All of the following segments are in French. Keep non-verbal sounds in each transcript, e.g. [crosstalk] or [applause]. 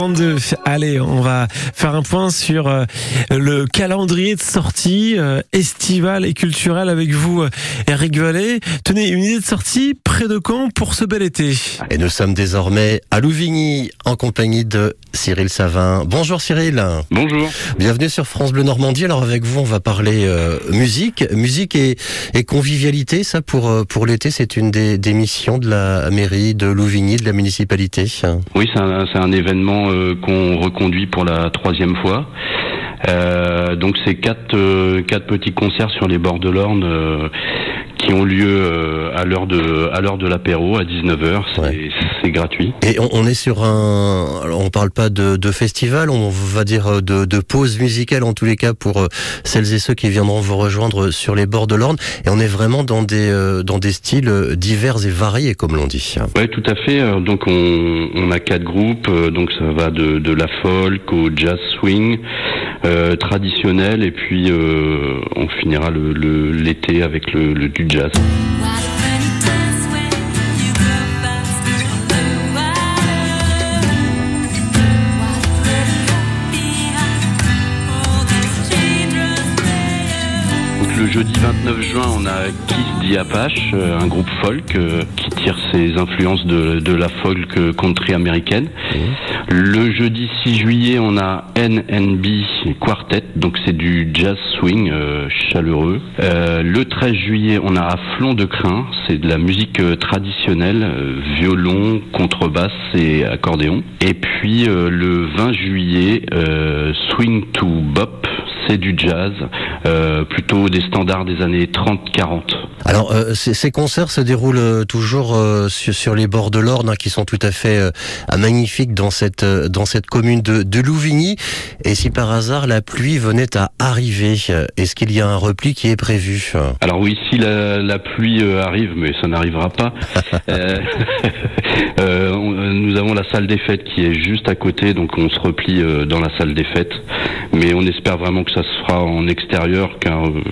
32. Allez, on va faire un point sur euh, le calendrier de sortie euh, estivale et culturelle avec vous, euh, Eric Vallée. Tenez, une idée de sortie près de Caen pour ce bel été? Et nous sommes désormais à Louvigny en compagnie de Cyril Savin. Bonjour Cyril. Bonjour. Bienvenue sur France Bleu Normandie. Alors avec vous, on va parler musique, musique et, et, convivialité. Ça pour pour l'été, c'est une des, des, missions de la mairie de Louvigny, de la municipalité. Oui, c'est un, un événement qu'on reconduit pour la troisième fois. Euh, donc c'est quatre, euh, quatre petits concerts sur les bords de l'Orne qui ont lieu euh, à l'heure de à l'heure de l'apéro à 19h. C'est gratuit. Et on, est sur un. Alors on parle pas de, de, festival, on va dire euh, de, de pause musicale en tous les cas pour euh, celles et ceux qui viendront vous rejoindre sur les bords de l'Orne. Et on est vraiment dans des dans des styles divers et variés, comme l'on dit. Oui, tout à fait. Donc on, on a quatre groupes. Donc ça va de, de la folk au jazz swing euh, traditionnel et puis euh, on finira l'été le, avec le, le du le jeudi 29 juin, on a Kiss the Apache, euh, un groupe folk euh, qui tire ses influences de, de la folk country américaine. Le jeudi 6 juillet, on a NNB Quartet, donc c'est du jazz swing euh, chaleureux. le 13 juillet, on a Afflon de Crin, c'est de la musique traditionnelle, violon, contrebasse et accordéon. Et puis le 20 juillet, Swing to Bop, c'est du jazz, euh, plutôt des standards des années 30-40. Alors, euh, ces, concerts se déroulent euh, toujours sur, les bords de l'Orne, hein, qui sont tout à fait magnifiques dans cette dans cette commune de, de, Louvigny. Et si par hasard la pluie venait à arriver, est-ce qu'il y a un repli qui est prévu Alors oui, si la, la pluie arrive, mais ça n'arrivera pas. [laughs] [laughs] nous avons la salle des fêtes qui est juste à côté, donc on se replie dans la salle des fêtes. Mais on espère vraiment que ça se fera en extérieur, car euh,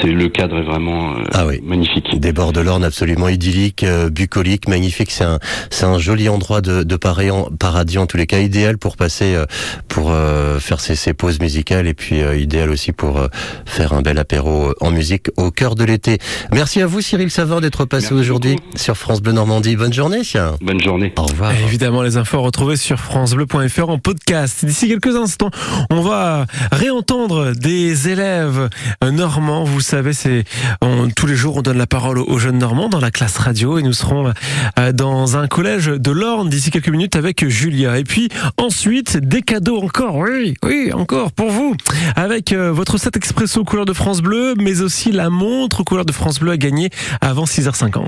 c'est le cadre est vraiment euh, ah oui. Magnifique. Des bords de l'Orne absolument idylliques, euh, bucoliques, magnifiques. C'est un, c'est un joli endroit de, de paradis, en, paradis en tous les cas, idéal pour passer, pour faire ses, ses, pauses musicales et puis idéal aussi pour faire un bel apéro en musique au cœur de l'été. Merci à vous Cyril Savard d'être passé aujourd'hui sur France Bleu Normandie. Bonne journée. Bonne journée. Au revoir. évidemment, les infos retrouvées sur francebleu.fr en podcast. D'ici quelques instants, on va réentendre des élèves normands. Vous savez, c'est tous les on donne la parole aux jeunes normands dans la classe radio et nous serons euh, dans un collège de l'Orne d'ici quelques minutes avec Julia. Et puis ensuite des cadeaux encore, oui, oui, encore pour vous avec euh, votre set expresso couleur de France Bleu, mais aussi la montre couleur de France Bleu à gagner avant 6h50.